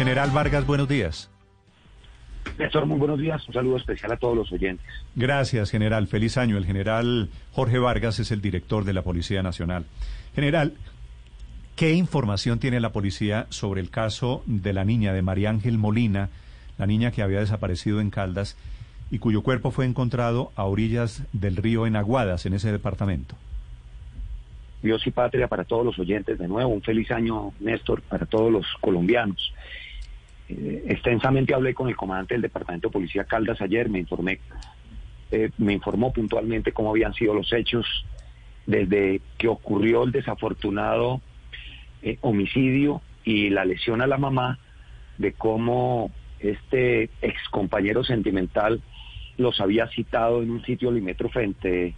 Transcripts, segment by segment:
General Vargas, buenos días. Néstor, muy buenos días. Un saludo especial a todos los oyentes. Gracias, general. Feliz año. El general Jorge Vargas es el director de la Policía Nacional. General, ¿qué información tiene la policía sobre el caso de la niña de María Ángel Molina, la niña que había desaparecido en Caldas y cuyo cuerpo fue encontrado a orillas del río en Aguadas, en ese departamento? Dios y patria para todos los oyentes. De nuevo, un feliz año, Néstor, para todos los colombianos. Eh, extensamente hablé con el comandante del Departamento de Policía Caldas ayer, me informé, eh, me informó puntualmente cómo habían sido los hechos desde que ocurrió el desafortunado eh, homicidio y la lesión a la mamá, de cómo este ex compañero sentimental los había citado en un sitio limítrofe entre,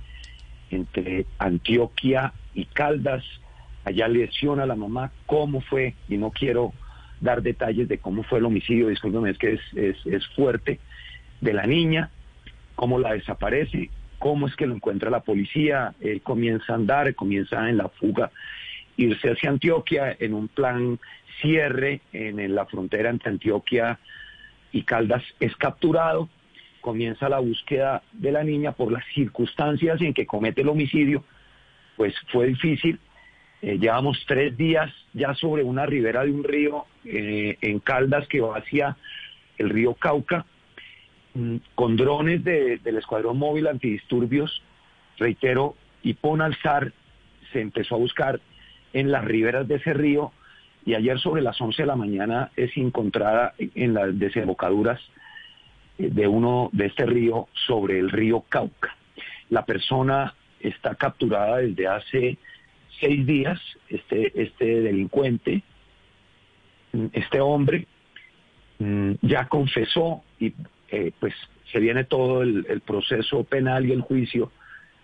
entre Antioquia y Caldas, allá lesiona a la mamá, cómo fue, y no quiero dar detalles de cómo fue el homicidio, discúlpeme, es que es, es, fuerte, de la niña, cómo la desaparece, cómo es que lo encuentra la policía, él comienza a andar, comienza en la fuga, irse hacia Antioquia en un plan cierre en la frontera entre Antioquia y Caldas, es capturado, comienza la búsqueda de la niña por las circunstancias en que comete el homicidio, pues fue difícil, eh, llevamos tres días ya sobre una ribera de un río eh, en Caldas que va hacia el río Cauca, mm, con drones del Escuadrón Móvil Antidisturbios, reitero, y pon alzar, se empezó a buscar en las riberas de ese río y ayer sobre las 11 de la mañana es encontrada en las desembocaduras eh, de uno de este río sobre el río Cauca. La persona está capturada desde hace seis días este, este delincuente, mm, este hombre, mm, ya confesó y eh, pues se viene todo el, proceso penal y el juicio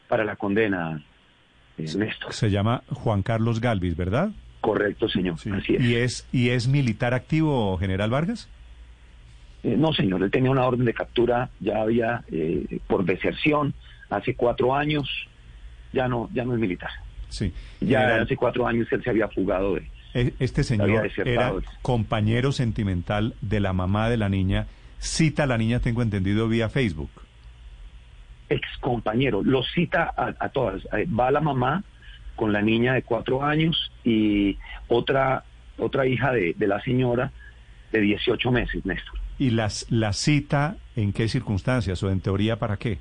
para la condena. Eh, Néstor. Se llama Juan Carlos Galvis, ¿verdad? Correcto, señor. Así es. ¿Y, es. ¿Y es militar activo, general Vargas? Eh, no, señor. Él tenía una orden de captura, ya había por deserción hace cuatro años. Ya no, ya no es militar. Sí. Ya hace cuatro años él se había fugado de... E, este señor era compañero sentimental de la mamá de la niña. Cita a la niña, tengo entendido, vía Facebook. Ex compañero, lo cita a, todas. Eh, va la mamá con la niña de cuatro años y otra, otra hija de, la señora de 18 meses, Néstor. ¿Y las, la cita en qué circunstancias o en teoría para qué?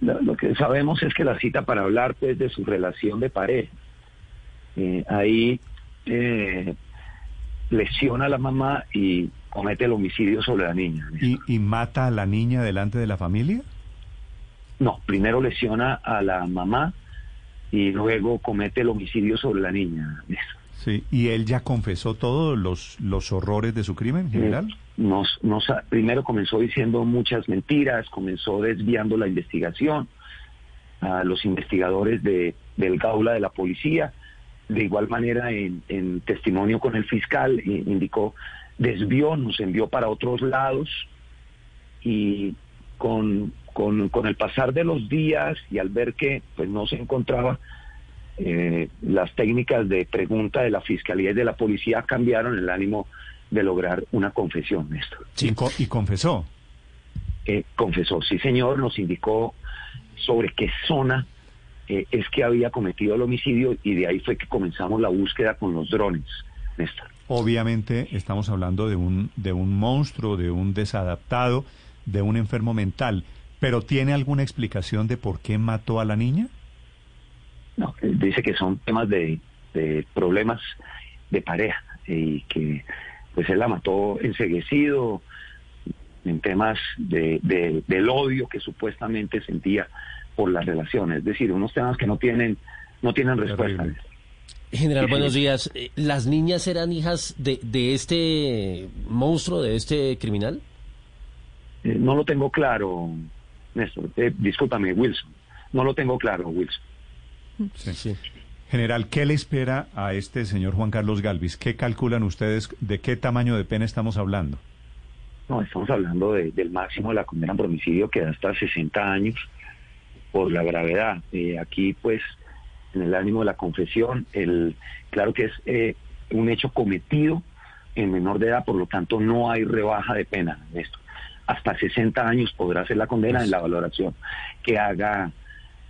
Lo que sabemos es que la cita para hablar pues de su relación de pareja. Eh, ahí eh, lesiona a la mamá y comete el homicidio sobre la niña. ¿Y, mata a la niña delante de la familia? No, primero lesiona a la mamá y luego comete el homicidio sobre la niña. Sí, ¿y él ya confesó todos los, los horrores de su crimen, general? Nos, nos, primero comenzó diciendo muchas mentiras, comenzó desviando la investigación a los investigadores de, del Gaula de la policía. De igual manera, en, testimonio con el fiscal, indicó, desvió, nos envió para otros lados y con, con, con, el pasar de los días y al ver que pues, no se encontraba, eh, las técnicas de pregunta de la fiscalía y de la policía cambiaron el ánimo de lograr una confesión, Néstor. ¿Y, confesó? Eh, confesó, sí señor, nos indicó sobre qué zona eh, es que había cometido el homicidio y de ahí fue que comenzamos la búsqueda con los drones, Néstor. Obviamente estamos hablando de un, de un monstruo, de un desadaptado, de un enfermo mental, pero ¿tiene alguna explicación de por qué mató a la niña? No, dice que son temas de, de problemas de pareja y que pues él la mató enseguecido en temas de, del odio que supuestamente sentía por las relaciones, es decir, unos temas que no tienen, no tienen respuesta. General, buenos días. Eh, ¿Las niñas eran hijas de, de este monstruo, de este criminal? Eh, no lo tengo claro, Néstor. Eh, discúlpame, Wilson. No lo tengo claro, Wilson. Sí, sí. General, ¿qué le espera a este señor Juan Carlos Galvis? ¿Qué calculan ustedes? ¿De qué tamaño de pena estamos hablando? No, estamos hablando del máximo de la condena por homicidio que da hasta 60 años por la gravedad. Eh, aquí, pues, en el ánimo de la confesión, el, claro que es eh, un hecho cometido en menor de edad, por lo tanto no hay rebaja de pena en esto. Hasta 60 años podrá ser la condena en la valoración que haga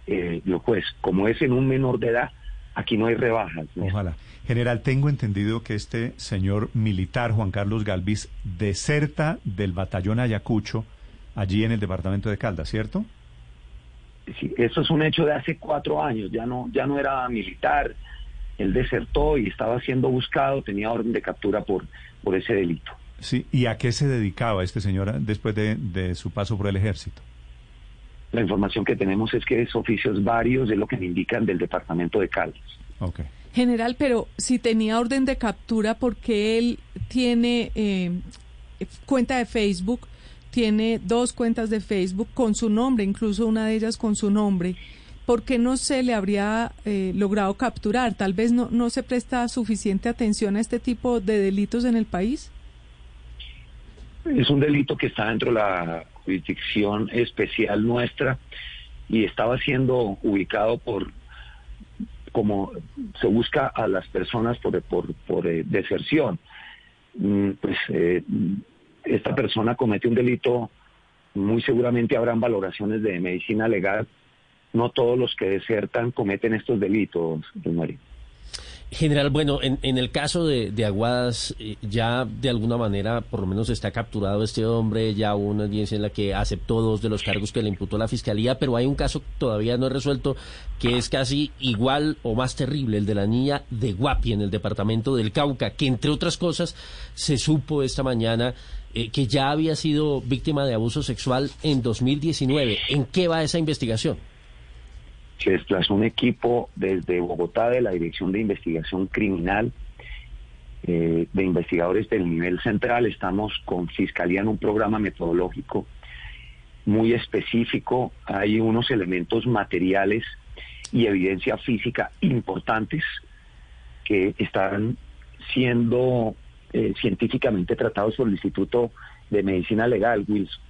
eh, el juez. Como es en un menor de edad, aquí no hay rebajas. Ojalá. General, tengo entendido que este señor militar, Juan Carlos Galvis, deserta del batallón Ayacucho, allí en el departamento de Caldas, ¿cierto? Sí, eso es un hecho de hace cuatro años, ya no, ya no era militar, él desertó y estaba siendo buscado, tenía orden de captura por, por ese delito. Sí, ¿y a qué se dedicaba este señor después de, de su paso por el ejército? La información que tenemos es que es oficios varios, es lo que me indican del departamento de Caldas. Okay. General, pero si tenía orden de captura, porque él tiene eh, cuenta de Facebook, tiene dos cuentas de Facebook con su nombre, incluso una de ellas con su nombre. ¿Por qué no se le habría eh, logrado capturar? Tal vez no, no se presta suficiente atención a este tipo de delitos en el país. Es un delito que está dentro de la jurisdicción especial nuestra y estaba siendo ubicado por como se busca a las personas por, por, por eh, deserción. Mm, pues eh, esta persona comete un delito, muy seguramente habrán valoraciones de medicina legal. No todos los que desertan cometen estos delitos, don María. General, bueno, en, en el caso de, de, Aguadas, eh, ya de alguna manera, por lo menos está capturado este hombre, ya hubo una audiencia en la que aceptó dos de los cargos que le imputó la fiscalía, pero hay un caso todavía no resuelto que es casi igual o más terrible, el de la niña de Guapi en el departamento del Cauca, que entre otras cosas se supo esta mañana eh, que ya había sido víctima de abuso sexual en 2019. ¿En qué va esa investigación? Se desplazó un equipo desde Bogotá de la Dirección de Investigación Criminal, eh, de investigadores del nivel central. Estamos con Fiscalía en un programa metodológico muy específico. Hay unos elementos materiales y evidencia física importantes que están siendo eh, científicamente tratados por el Instituto de Medicina Legal, Wilson,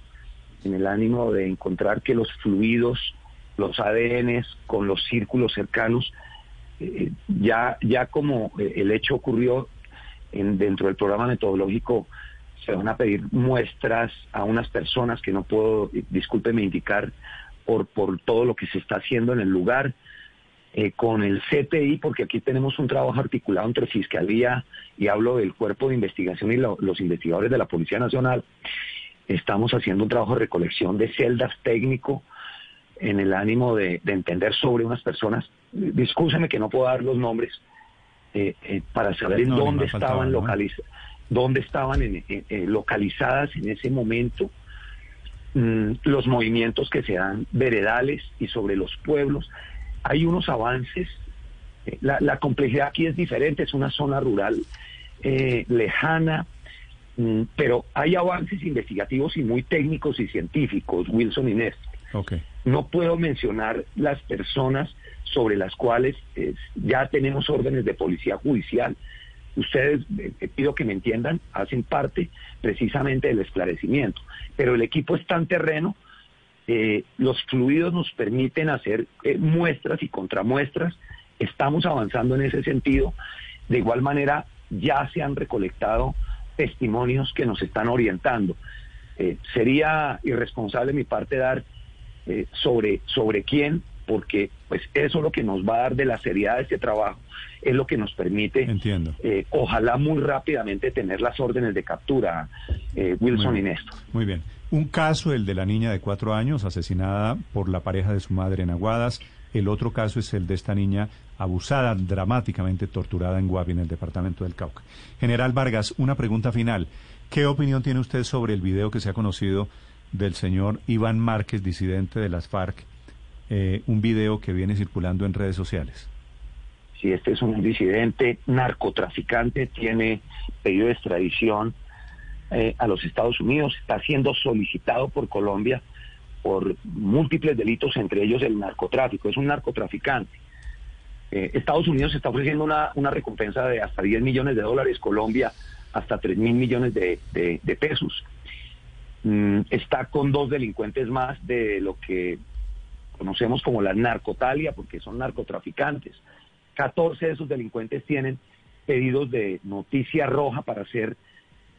en el ánimo de encontrar que los fluidos los ADNs con los círculos cercanos. Eh, ya, ya como eh, el hecho ocurrió en, dentro del programa metodológico, se van a pedir muestras a unas personas que no puedo, discúlpeme indicar, por, por todo lo que se está haciendo en el lugar. Eh, con el CTI, porque aquí tenemos un trabajo articulado entre Fiscalía y hablo del Cuerpo de Investigación y los investigadores de la Policía Nacional, estamos haciendo un trabajo de recolección de celdas técnico en el ánimo de, entender sobre unas personas. Discúlpeme que no puedo dar los nombres eh, eh, para saber en dónde estaban localizadas dónde estaban eh, localizadas en ese momento mm, los movimientos que se dan veredales y sobre los pueblos. Hay unos avances, la, la, complejidad aquí es diferente, es una zona rural lejana, mm, pero hay avances investigativos y muy técnicos y científicos, Wilson y Néstor. No puedo mencionar las personas sobre las cuales eh, ya tenemos órdenes de policía judicial. Ustedes, eh, pido que me entiendan, hacen parte precisamente del esclarecimiento. Pero el equipo está en terreno, eh, los fluidos nos permiten hacer muestras y contramuestras, estamos avanzando en ese sentido. De igual manera, ya se han recolectado testimonios que nos están orientando. sería irresponsable mi parte dar eh, sobre, sobre quién, porque pues eso es lo que nos va a dar de la seriedad de este trabajo, es lo que nos permite, Entiendo. Eh, ojalá muy rápidamente tener las órdenes de captura, eh, Wilson y Néstor. Muy bien. Un caso, el de la niña de cuatro años asesinada por la pareja de su madre en Aguadas. El otro caso es el de esta niña abusada, dramáticamente torturada en Guavi, en el departamento del Cauca. General Vargas, una pregunta final. ¿Qué opinión tiene usted sobre el video que se ha conocido del señor Iván Márquez, disidente de las FARC, eh, un video que viene circulando en redes sociales. Si este es un disidente narcotraficante, tiene pedido de extradición eh, a los Estados Unidos, está siendo solicitado por Colombia por múltiples delitos, entre ellos el narcotráfico, es un narcotraficante. Eh, Estados Unidos está ofreciendo una, una, recompensa de hasta 10 millones de dólares, Colombia hasta 3 mil millones de, de pesos. Mm, está con dos delincuentes más de lo que conocemos como la narcotalia, porque son narcotraficantes. 14 de esos delincuentes tienen pedidos de noticia roja para ser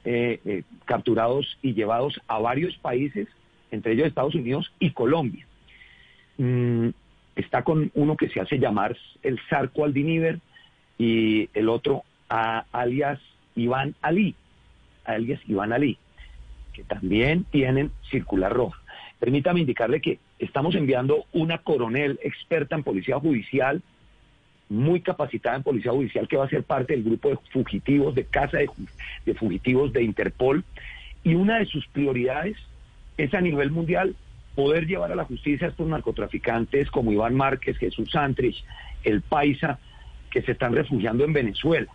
eh, eh, capturados y llevados a varios países, entre ellos Estados Unidos y Colombia. Mm, está con uno que se hace llamar el Sarco Aldiniver y el otro alias Iván Ali, alias Iván Ali, que también tienen circular roja. Permítame indicarle que estamos enviando una coronel experta en policía judicial, muy capacitada en policía judicial, que va a ser parte del grupo de fugitivos, de casa de, fugitivos de Interpol, y una de sus prioridades es a nivel mundial poder llevar a la justicia a estos narcotraficantes como Iván Márquez, Jesús Santrich, el Paisa, que se están refugiando en Venezuela,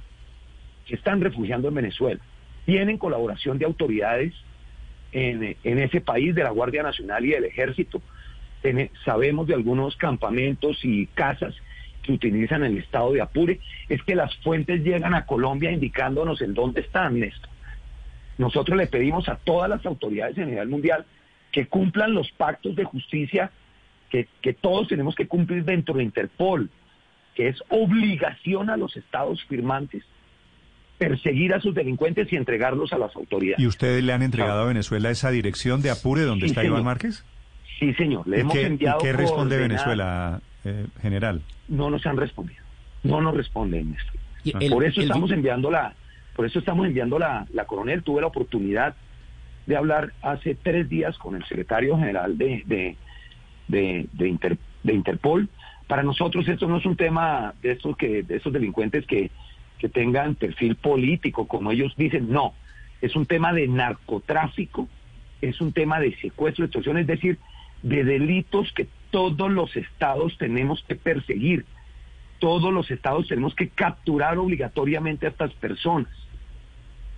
que están refugiando en Venezuela. Tienen colaboración de autoridades en, ese país, de la Guardia Nacional y del Ejército. sabemos de algunos campamentos y casas que utilizan el estado de Apure. Es que las fuentes llegan a Colombia indicándonos en dónde están, Néstor. Nosotros le pedimos a todas las autoridades a nivel mundial que cumplan los pactos de justicia que, que todos tenemos que cumplir dentro de Interpol, que es obligación a los estados firmantes perseguir a sus delincuentes y entregarlos a las autoridades. ¿Y ustedes le han entregado a Venezuela esa dirección de Apure donde está Iván Márquez? Sí, señor. Le hemos enviado. ¿y ¿Qué responde Venezuela, eh, general? No nos han respondido. No nos responden. por eso estamos enviando la, por eso estamos enviando la, la coronel. Tuve la oportunidad de hablar hace tres días con el secretario general de, de, de, de, Interpol. Para nosotros esto no es un tema de estos, que, de estos delincuentes que, que tengan perfil político, como ellos dicen, no. Es un tema de narcotráfico, es un tema de secuestro, extorsión, es decir, de delitos que todos los estados tenemos que perseguir. Todos los estados tenemos que capturar obligatoriamente a estas personas.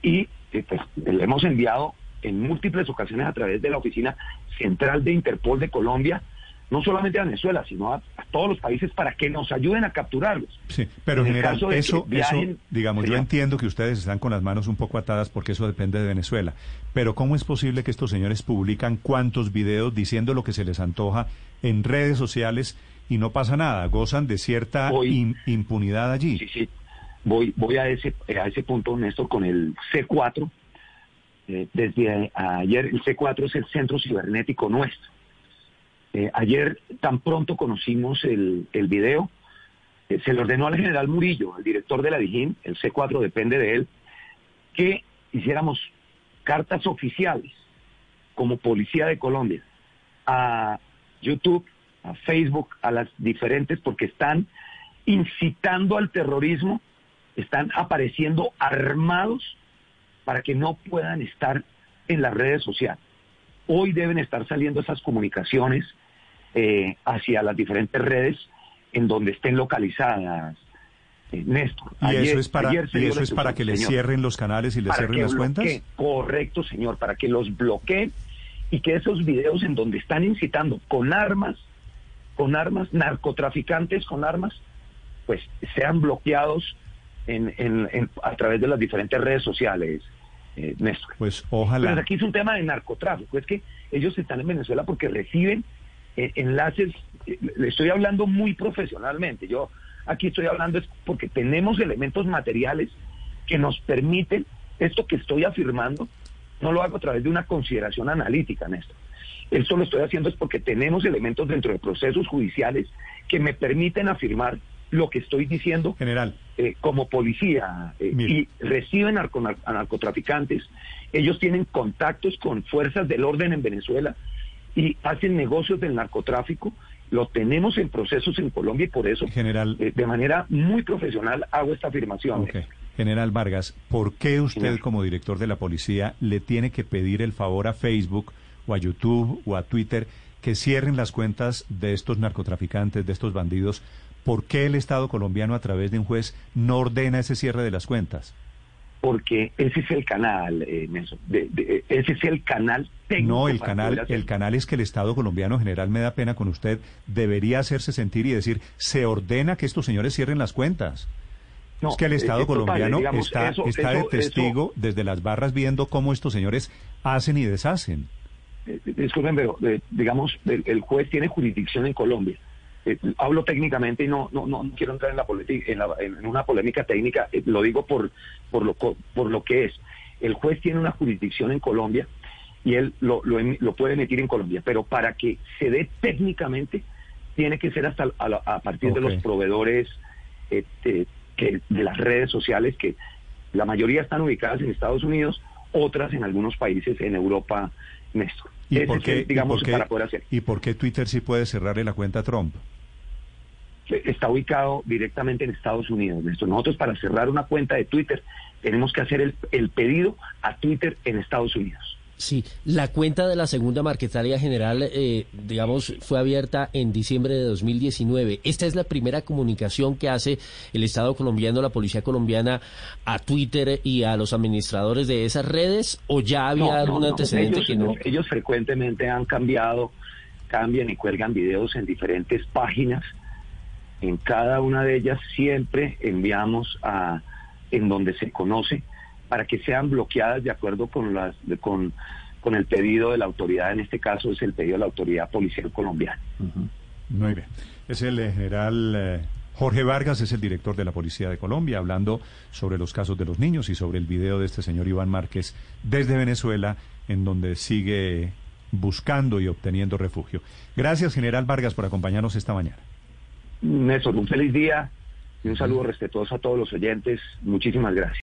Y eh, pues, le hemos enviado en múltiples ocasiones a través de la Oficina Central de Interpol de Colombia, no solamente a Venezuela, sino a, todos los países para que nos ayuden a capturarlos. Sí, pero en general, eso, digamos, yo entiendo que ustedes están con las manos un poco atadas porque eso depende de Venezuela, pero ¿cómo es posible que estos señores publican cuantos videos diciendo lo que se les antoja en redes sociales y no pasa nada? ¿Gozan de cierta impunidad allí? Sí, sí. Voy, voy a ese, a ese punto, Néstor, con el C4, eh, desde ayer el C4 es el centro cibernético nuestro. Eh, ayer tan pronto conocimos el, el video, eh, se le ordenó al general Murillo, el director de la DIJÍN, el C4 depende de él, que hiciéramos cartas oficiales como Policía de Colombia a YouTube, a Facebook, a las diferentes, porque están incitando al terrorismo, están apareciendo armados para que no puedan estar en las redes sociales. Hoy deben estar saliendo esas comunicaciones eh, hacia las diferentes redes en donde estén localizadas. Eh, Néstor. ¿Y eso es para, eso es para que les cierren los canales y les cierren las cuentas? Correcto, señor, para que los bloqueen y que esos videos en donde están incitando con armas, con armas, narcotraficantes con armas, pues sean bloqueados en, a través de las diferentes redes sociales. Eh, Néstor. Pues ojalá. Pero aquí es un tema de narcotráfico, es que ellos están en Venezuela porque reciben eh, enlaces, eh, le estoy hablando muy profesionalmente, yo aquí estoy hablando es porque tenemos elementos materiales que nos permiten esto que estoy afirmando, no lo hago a través de una consideración analítica, Néstor. Esto lo estoy haciendo es porque tenemos elementos dentro de procesos judiciales que me permiten afirmar lo que estoy diciendo General. Eh, como policía eh, y reciben a narcotraficantes. Ellos tienen contactos con fuerzas del orden en Venezuela y hacen negocios del narcotráfico. Lo tenemos en procesos en Colombia y por eso, General, eh, de manera muy profesional, hago esta afirmación. General Vargas, ¿por qué usted como director de la policía le tiene que pedir el favor a Facebook o a YouTube o a Twitter que cierren las cuentas de estos narcotraficantes, de estos bandidos, ¿por qué el Estado colombiano a través de un juez no ordena ese cierre de las cuentas? Porque ese es el canal, eh, ese es el canal técnico. No, el canal, el canal es que el Estado colombiano, general, me da pena con usted, debería hacerse sentir y decir, se ordena que estos señores cierren las cuentas. es que el Estado colombiano está, está de testigo desde las barras viendo cómo estos señores hacen y deshacen. Eh, disculpen, pero eh, digamos, el, juez tiene jurisdicción en Colombia. Eh, hablo técnicamente y no, no, no, quiero entrar en, la en, la, en una polémica técnica, eh, lo digo por, por, lo, por lo que es. El juez tiene una jurisdicción en Colombia y él lo, lo, lo puede emitir en Colombia, pero para que se dé técnicamente tiene que ser hasta a, partir de los proveedores este, que, de las redes sociales que la mayoría están ubicadas en Estados Unidos, otras en algunos países en Europa, Néstor. ¿Y por qué, digamos, para poder hacer. ¿Y por qué Twitter sí puede cerrarle la cuenta a Trump? Está ubicado directamente en Estados Unidos. Nosotros para cerrar una cuenta de Twitter tenemos que hacer el, el pedido a Twitter en Estados Unidos. Sí, la cuenta de la segunda Marquetalia General, eh, digamos, fue abierta en diciembre de 2019. ¿Esta es la primera comunicación que hace el Estado colombiano, la Policía colombiana, a Twitter y a los administradores de esas redes? ¿O ya había algún antecedente ellos, que no? Ellos frecuentemente han cambiado, cambian y cuelgan videos en diferentes páginas. En cada una de ellas siempre enviamos a en donde se conoce para que sean bloqueadas de acuerdo con las con, el pedido de la autoridad, en este caso es el pedido de la autoridad policial colombiana. Muy bien. Es el eh, general eh, Jorge Vargas, es el director de la Policía de Colombia, hablando sobre los casos de los niños y sobre el video de este señor Iván Márquez desde Venezuela, en donde sigue buscando y obteniendo refugio. Gracias, general Vargas, por acompañarnos esta mañana. Néstor, un feliz día y un saludo respetuoso a todos los oyentes. Muchísimas gracias.